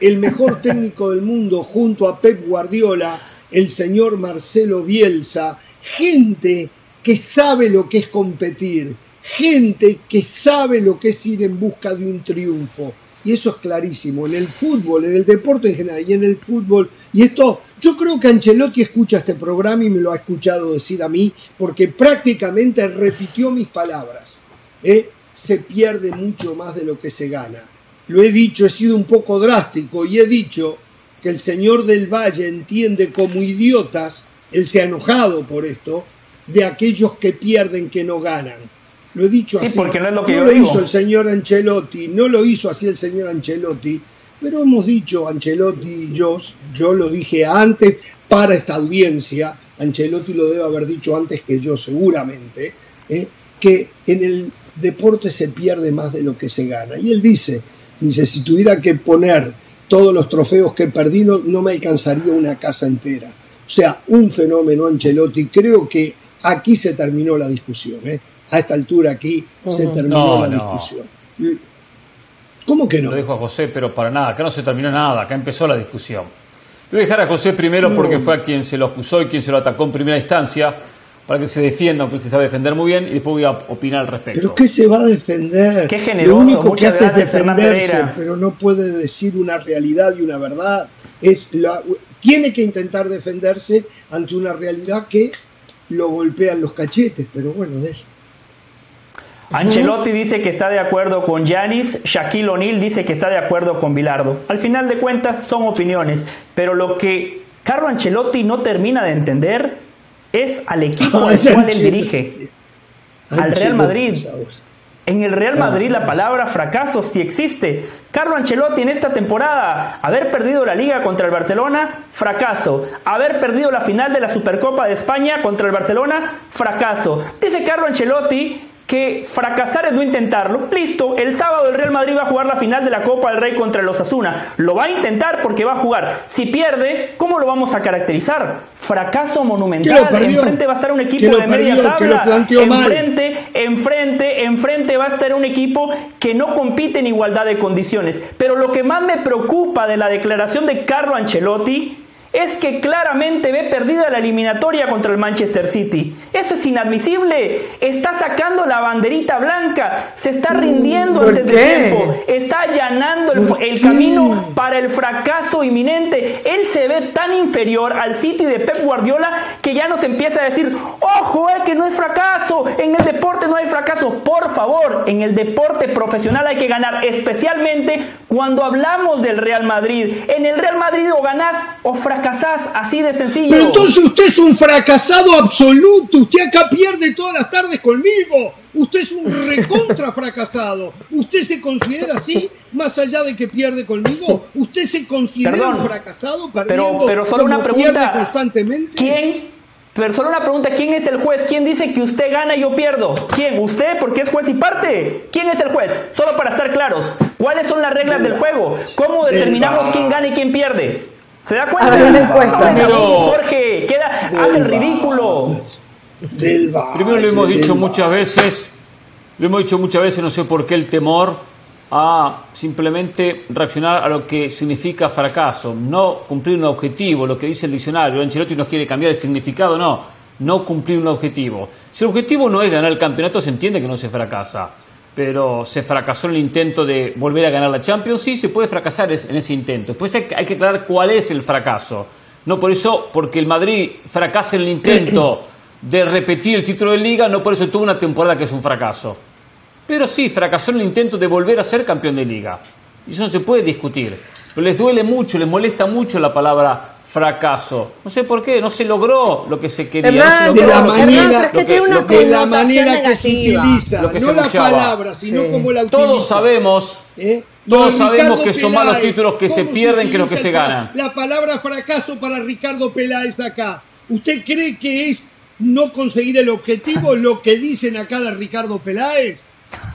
el mejor técnico del mundo junto a Pep Guardiola, el señor Marcelo Bielsa, gente que sabe lo que es competir, gente que sabe lo que es ir en busca de un triunfo. Y eso es clarísimo, en el fútbol, en el deporte en general y en el fútbol. Y esto, yo creo que Ancelotti escucha este programa y me lo ha escuchado decir a mí, porque prácticamente repitió mis palabras. ¿eh? se pierde mucho más de lo que se gana. Lo he dicho, he sido un poco drástico y he dicho que el señor del Valle entiende como idiotas, él se ha enojado por esto, de aquellos que pierden que no ganan. Lo he dicho sí, así. porque no es lo que no yo lo digo. hizo el señor Ancelotti, no lo hizo así el señor Ancelotti, pero hemos dicho Ancelotti y yo, yo lo dije antes para esta audiencia, Ancelotti lo debe haber dicho antes que yo seguramente, ¿eh? que en el deporte se pierde más de lo que se gana. Y él dice, dice, si tuviera que poner todos los trofeos que perdí, no, no me alcanzaría una casa entera. O sea, un fenómeno Ancelotti. Creo que aquí se terminó la discusión. ¿eh? A esta altura aquí se terminó No, la no. discusión. ¿Cómo que no? Lo dijo a José, pero para nada, acá no se terminó nada, acá empezó la discusión. Le voy a dejar a José primero porque fue a quien se lo acusó y quien se lo atacó en primera instancia, para que se defienda, aunque él se sabe defender muy bien, y después voy a opinar al respecto. ¿Pero qué se va a defender? Qué generoso, Lo único que hace es defenderse, pero no puede decir una realidad y una verdad. Es la, tiene que intentar defenderse ante una realidad que lo golpean los cachetes, pero bueno, de eso. Ancelotti dice que está de acuerdo con Yanis, Shaquille O'Neal dice que está de acuerdo con Bilardo. Al final de cuentas son opiniones, pero lo que Carlo Ancelotti no termina de entender es al equipo al cual él Ancelotti. dirige, al Real Madrid. En el Real Madrid la Ah. palabra fracaso sí existe. Carlo Ancelotti en esta temporada, haber perdido la liga contra el Barcelona, fracaso. Haber perdido la final de la Supercopa de España contra el Barcelona, fracaso. Dice Carlo Ancelotti que fracasar es no intentarlo. Listo, el sábado el Real Madrid va a jugar la final de la Copa del Rey contra el Osasuna. Lo va a intentar porque va a jugar. Si pierde, ¿cómo lo vamos a caracterizar? Fracaso monumental. Enfrente va a estar un equipo de media tabla. planteó mal. Enfrente enfrente, enfrente va a estar un equipo que no compite en igualdad de condiciones. Pero lo que más me preocupa de la declaración de Carlo Ancelotti es que claramente ve perdida la eliminatoria contra el Manchester City. Eso es inadmisible. Está sacando la banderita blanca, se está rindiendo ¿Por antes de tiempo, está allanando el, el camino para el fracaso inminente. Él se ve tan inferior al City de Pep Guardiola que ya nos empieza a decir, ojo, eh, que no es fracaso, en el deporte no hay fracaso. Por favor, en el deporte profesional hay que ganar, especialmente cuando hablamos del Real Madrid. En el Real Madrid o ganás o fracasás, así de sencillo. Pero entonces usted es un fracasado absoluto. Usted acá pierde todas las tardes conmigo. Usted es un recontra fracasado. ¿Usted se considera así, más allá de que pierde conmigo? ¿Usted se considera Perdón, un fracasado pero, perdiendo pero solo una pregunta. constantemente? ¿Quién? Pero solo una pregunta, ¿quién es el juez? ¿Quién dice que usted gana y yo pierdo? ¿Quién? ¿Usted? Porque es juez y parte. ¿Quién es el juez? Solo para estar claros. ¿Cuáles son las reglas del juego? ¿Cómo determinamos quién gana y quién pierde? ¿Se da cuenta? Pero- Jorge, queda, Del hace el ridículo. Del Primero lo hemos dicho muchas veces, lo hemos dicho muchas veces, no sé por qué el temor a simplemente reaccionar a lo que significa fracaso, no cumplir un objetivo, lo que dice el diccionario. Ancelotti nos quiere cambiar el significado, no, no cumplir un objetivo. Si el objetivo no es ganar el campeonato, se entiende que no se fracasa. Pero se fracasó en el intento de volver a ganar la Champions, sí, se puede fracasar en ese intento. Después hay que hay que aclarar cuál es el fracaso. No por eso, porque el Madrid fracasa en el intento de repetir el título de liga, no por eso tuvo una temporada que es un fracaso. Pero sí, fracasó en el intento de volver a ser campeón de liga. Y eso no se puede discutir. Pero les duele mucho, les molesta mucho la palabra fracaso. No sé por qué, no se logró lo que se quería. Hernán, no se de la lo manera- Hernán, es que lo que- tiene una lo que- de la manera que se negativa. utiliza, Lo que se no la escuchaba. palabra, sino Sí. como la utiliza. Todos sabemos, ¿Eh? todos sabemos Ricardo que son más los Peláez, títulos que se ¿cómo pierden que los que se ganan. La palabra fracaso para Ricardo Peláez acá. ¿Usted cree que es no conseguir el objetivo lo que dicen acá de Ricardo Peláez?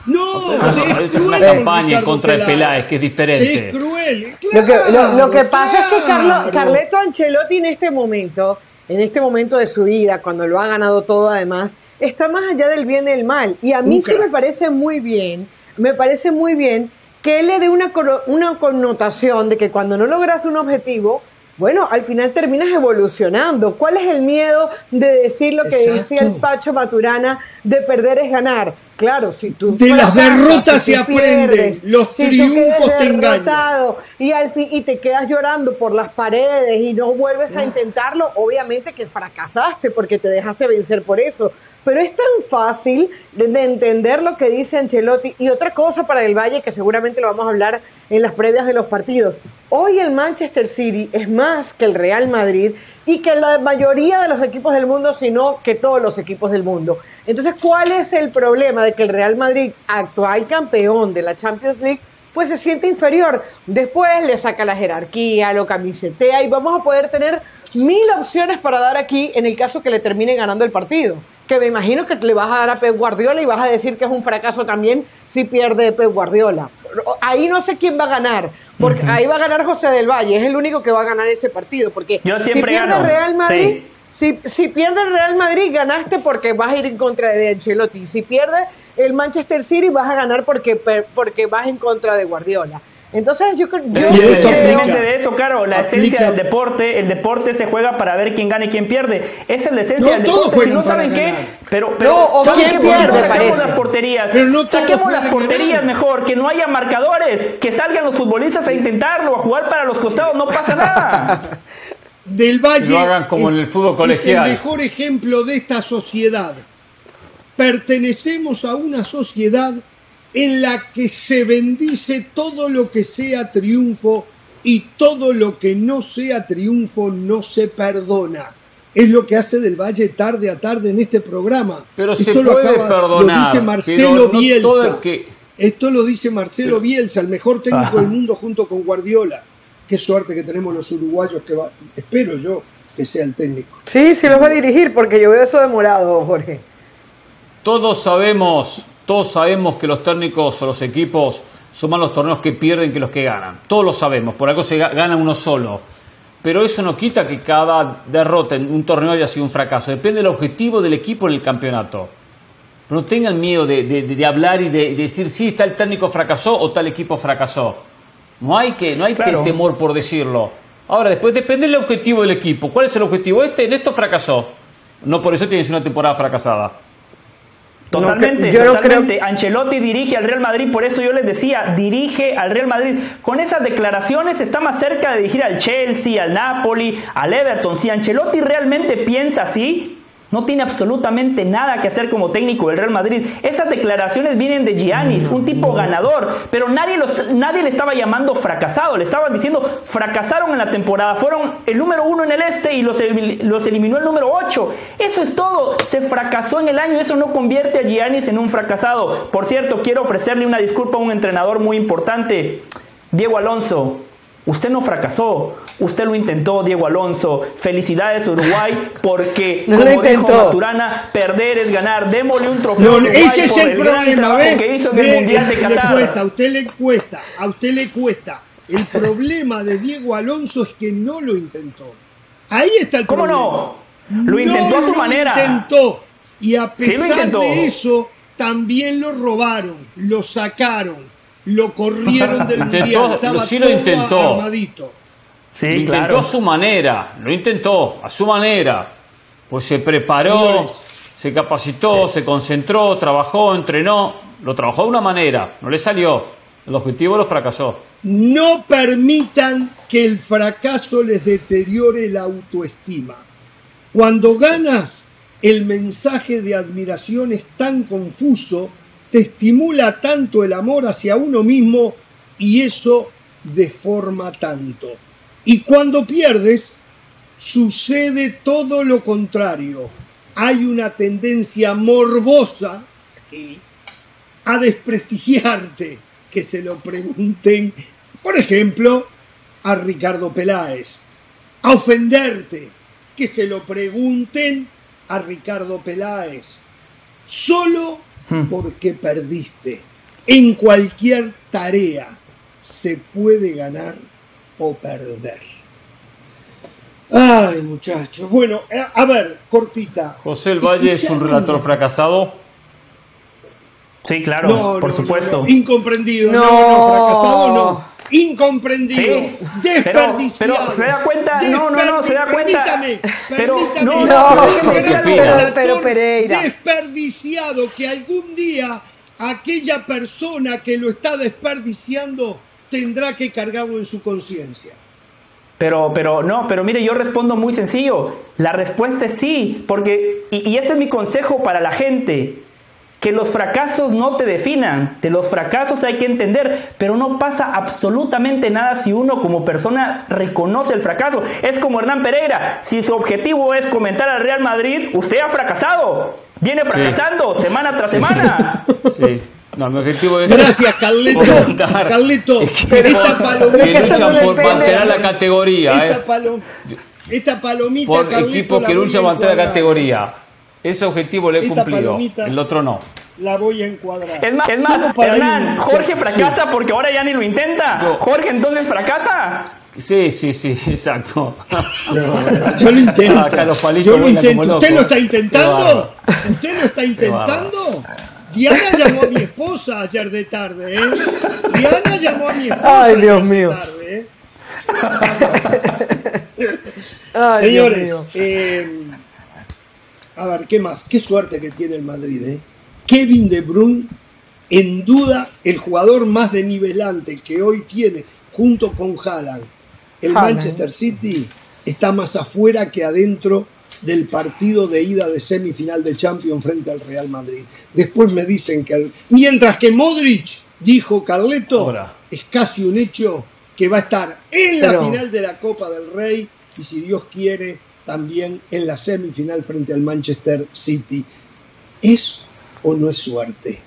No, Pero se no, es una campaña contra de Peláez, que es diferente. Es cruel. Lo que, lo- lo que pasa es que. Carlo- Carleto Ancelotti en este momento, en este momento de su vida, cuando lo ha ganado todo además, está más allá del bien y del mal. Y a mí Un sí me parece muy bien, me parece muy bien que él le dé una, una connotación de que cuando no logras un objetivo, bueno, al final terminas evolucionando. ¿Cuál es el miedo de decir lo que Exacto. decía el Pacho Maturana de perder es ganar? Claro, si tú De las derrotas si se tú aprende, los si triunfos te engañan. y al fin y te quedas llorando por las paredes y no vuelves a intentarlo, obviamente que fracasaste porque te dejaste vencer por eso. Pero es tan fácil de, de entender lo que dice Ancelotti. Y otra cosa para el Valle que seguramente lo vamos a hablar en las previas de los partidos. Hoy el Manchester City es más que el Real Madrid y que la mayoría de los equipos del mundo, sino que todos los equipos del mundo. Entonces, ¿cuál es el problema de que el Real Madrid, actual campeón de la Champions League, pues se siente inferior. Después le saca la jerarquía, lo camisetea y vamos a poder tener mil opciones para dar aquí en el caso que le termine ganando el partido. Que me imagino que le vas a dar a Pep Guardiola y vas a decir que es un fracaso también si pierde Pep Guardiola. Ahí no sé quién va a ganar, porque ahí va a ganar José del Valle, es el único que va a ganar ese partido, porque Yo si siempre pierde gano, Real Madrid, sí. si, si pierde el Real Madrid, ganaste porque vas a ir en contra de Ancelotti. Si pierde el Manchester City, vas a ganar porque, porque vas en contra de Guardiola. Entonces, yo, creo- yo Y esto creo- aplica- Independientemente de eso, claro, la aplica- esencia del deporte, el deporte se juega para ver quién gana y quién pierde. Esa es la esencia No, del todos deporte. Si no saben qué, pero, pero No, o ¿saben quién pierde, parece. las porterías. Pero no Saquemos las porterías ganar. mejor, que no haya marcadores, que salgan los futbolistas a intentarlo, a jugar para los costados, no pasa nada. Del Valle Lo hagan como en el fútbol colegial. es el mejor ejemplo de esta sociedad. Pertenecemos a una sociedad en la que se bendice todo lo que sea triunfo y todo lo que no sea triunfo no se perdona. Es lo que hace del Valle tarde a tarde en este programa. Pero se Esto lo puede acaba- perdonar, Lo dice Marcelo no Bielsa. que- Esto lo dice Marcelo Bielsa, el mejor técnico del mundo junto con Guardiola. Qué suerte que tenemos los uruguayos que va, espero yo que sea el técnico. Sí, sí los va a dirigir porque yo veo eso demorado, Jorge. Todos sabemos, todos sabemos que los técnicos o los equipos son más los torneos que pierden que los que ganan. Todos lo sabemos, por algo se ga- gana uno solo. Pero eso no quita que cada derrota en un torneo haya sido un fracaso. Depende del objetivo del equipo en el campeonato. no tengan miedo de, de- de hablar y de, de decir sí, tal técnico fracasó o tal equipo fracasó. No hay que, no hay que temor por decirlo. Ahora, después depende del objetivo del equipo. ¿Cuál es el objetivo? Este, en esto fracasó. No por eso tienes una temporada fracasada. Totalmente, yo no totalmente. Ancelotti dirige al Real Madrid, por eso yo les decía, dirige al Real Madrid. Con esas declaraciones está más cerca de dirigir al Chelsea, al Napoli, al Everton. Si Ancelotti realmente piensa así, no tiene absolutamente nada que hacer como técnico del Real Madrid. Esas declaraciones vienen de Giannis, un tipo ganador, pero nadie, los- nadie le estaba llamando fracasado, le estaban diciendo fracasaron en la temporada, fueron el número uno en el este y los, el- los eliminó el número 8. Eso es todo, se fracasó en el año, eso no convierte a Giannis en un fracasado. Por cierto, quiero ofrecerle una disculpa a un entrenador muy importante, Diego Alonso. Usted no fracasó, usted lo intentó, Diego Alonso. Felicidades Uruguay, porque No lo como dijo intentó. Maturana, perder es ganar. Démosle un trofeo No, Uruguay ese es por el gran problema, que hizo en el Mundial de le Qatar. cuesta, a usted le cuesta, a usted le cuesta. El problema de Diego Alonso es que no lo intentó. Ahí está el ¿Cómo problema. no? Lo intentó a su lo manera. intentó. Y a pesar de eso, también lo robaron, lo sacaron, lo corrieron del Intentó, mundial. Estaba sí lo todo intentó. armadito. Sí, lo intentó claro. a su manera, lo intentó a su manera. Pues se preparó, Señores. se capacitó, se concentró, trabajó, entrenó. Lo trabajó de una manera, no le salió. El objetivo lo fracasó. No permitan que el fracaso les deteriore la autoestima. Cuando ganas, el mensaje de admiración es tan confuso, te estimula tanto el amor hacia uno mismo y eso deforma tanto. Y cuando pierdes, sucede todo lo contrario. Hay una tendencia morbosa aquí a desprestigiarte, que se lo pregunten, por ejemplo, a Ricardo Peláez, a ofenderte, que se lo pregunten a Ricardo Peláez, solo porque perdiste. En cualquier tarea se puede ganar o perder. Ay, muchachos. Bueno, eh, a ver, cortita. José El Valle es un relator fracasado. Sí, claro, No, por no, supuesto. no, no, Incomprendido. No, No. no, fracasado no. Incomprendido. Sí, Desperdiciado. pero- pero se da cuenta- no, no, no, se da cuenta. Permítame, Pero- permítame. no, no, pero- pero Pereira. Desperdiciado que algún día aquella persona que lo está desperdiciando tendrá que cargarlo en su conciencia. Pero, pero, no, pero mire, yo respondo muy sencillo. La respuesta es sí, porque, y, y este es mi consejo para la gente, que los fracasos no te definan, de los fracasos hay que entender, pero no pasa absolutamente nada si uno como persona reconoce el fracaso. Es como Hernán Pereira, si su objetivo es comentar al Real Madrid, usted ha fracasado, viene fracasando semana tras semana. Sí. No, mi objetivo es. Gracias, Carleto. comentar equipos esta palomita. que luchan por mantener la categoría. Esta, eh. esta palomita, Por Carleto, equipos la que luchan por mantener la categoría. Ese objetivo lo he Esta cumplido. palomita- El otro no. La voy a encuadrar. Es más, es más Hernán. Jorge fracasa porque ahora ya ni lo intenta. Yo- Jorge entonces fracasa. Sí, sí, sí, exacto. No, yo lo intento. Acá los palitos yo lo intento. ¿Usted lo está intentando? ¿Usted lo está intentando? Diana llamó a mi esposa ayer de tarde, ¿eh? Diana llamó a mi esposa Ay, Dios ayer mío. de tarde, ¿eh? Ay, Señores, Dios mío. eh, a ver, ¿qué más? Qué suerte que tiene el Madrid, ¿eh? Kevin De Bruyne, en duda, el jugador más denivelante que hoy tiene, junto con Haaland. El Haaland. Manchester City está más afuera que adentro del partido de ida de semifinal de Champions frente al Real Madrid. Después me dicen que... el- mientras que Modric, dijo Carleto, es casi un hecho que va a estar en la Pero- final de la Copa del Rey y si Dios quiere también en la semifinal frente al Manchester City. ¿Es o no es suerte?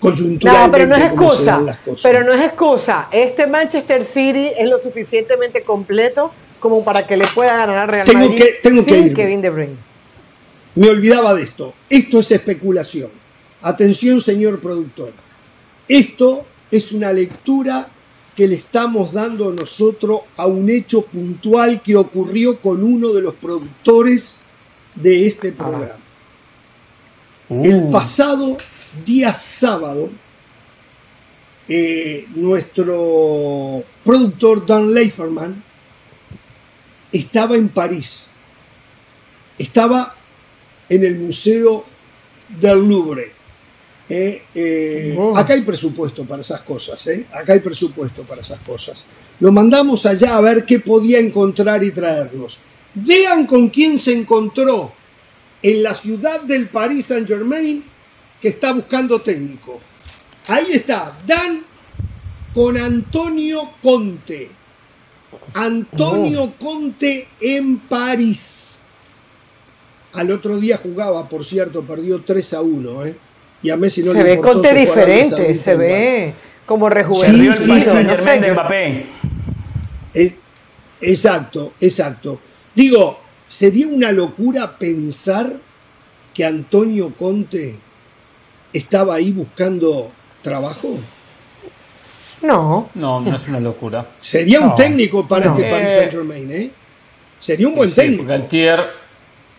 No, pero no es excusa. Pero no es excusa. Este Manchester City es lo suficientemente completo como para que le pueda ganar al Real Tengo Madrid que- tengo que sin irme. Kevin De Bruyne. Me olvidaba de esto. Esto es especulación. Atención, señor productor. Esto es una lectura que le estamos dando nosotros a un hecho puntual que ocurrió con uno de los productores de este programa. El pasado día sábado, eh, nuestro productor Dan Leiferman estaba en París. Estaba en el Museo del Louvre. Eh, eh, Oh. Acá hay presupuesto para esas cosas, ¿eh? Acá hay presupuesto para esas cosas. Lo mandamos allá a ver qué podía encontrar y traernos. Vean con quién se encontró en la ciudad del Paris Saint Germain que está buscando técnico. Ahí está, Dan con Antonio Conte. Antonio Conte en París. Al otro día jugaba, por cierto, perdió 3 a 1. ¿eh? Y a Messi no se le ve importó, Conte diferente, se igual. ve como rejuvenecido. el Paris sí, Saint no sé, Germain de yo- Mbappé. Eh, Exacto, exacto. Digo, sería una locura pensar que Antonio Conte estaba ahí buscando trabajo. No, No, no es una locura. Sería un técnico para no. este Paris Eh, Saint Germain, ¿eh? Sería un buen Sí, técnico. Galtier,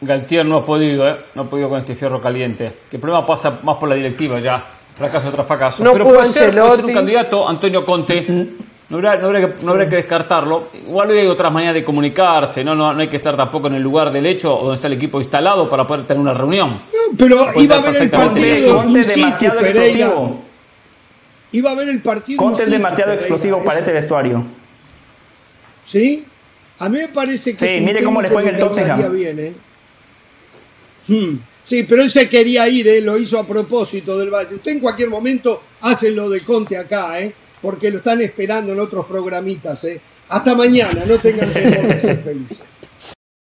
Galtier no ha podido, ¿eh? No ha podido con este fierro caliente. Que el problema pasa más por la directiva ya. Fracaso tras fracaso. No Pero puede ser, puede ser un candidato, Antonio Conte. No habrá, no habrá que, no habrá que descartarlo. Igual hoy hay otras maneras de comunicarse, ¿no? No, no hay que estar tampoco en el lugar del hecho o donde está el equipo instalado para poder tener una reunión. Pero iba a ver el partido. Demasiado Pereira. explosivo. Iba a ver el partido. Conte es demasiado Pereira, explosivo eso. para ese vestuario. ¿Sí? A mí me parece que Sí, mire cómo le fue en el Tottenham. bien, ¿eh? Hmm. Sí, pero él se quería ir, ¿eh? lo hizo a propósito del Valle. Usted en cualquier momento hace lo de Conte acá, ¿eh? porque lo están esperando en otros programitas. ¿eh? Hasta mañana, no tengan temor de ser felices.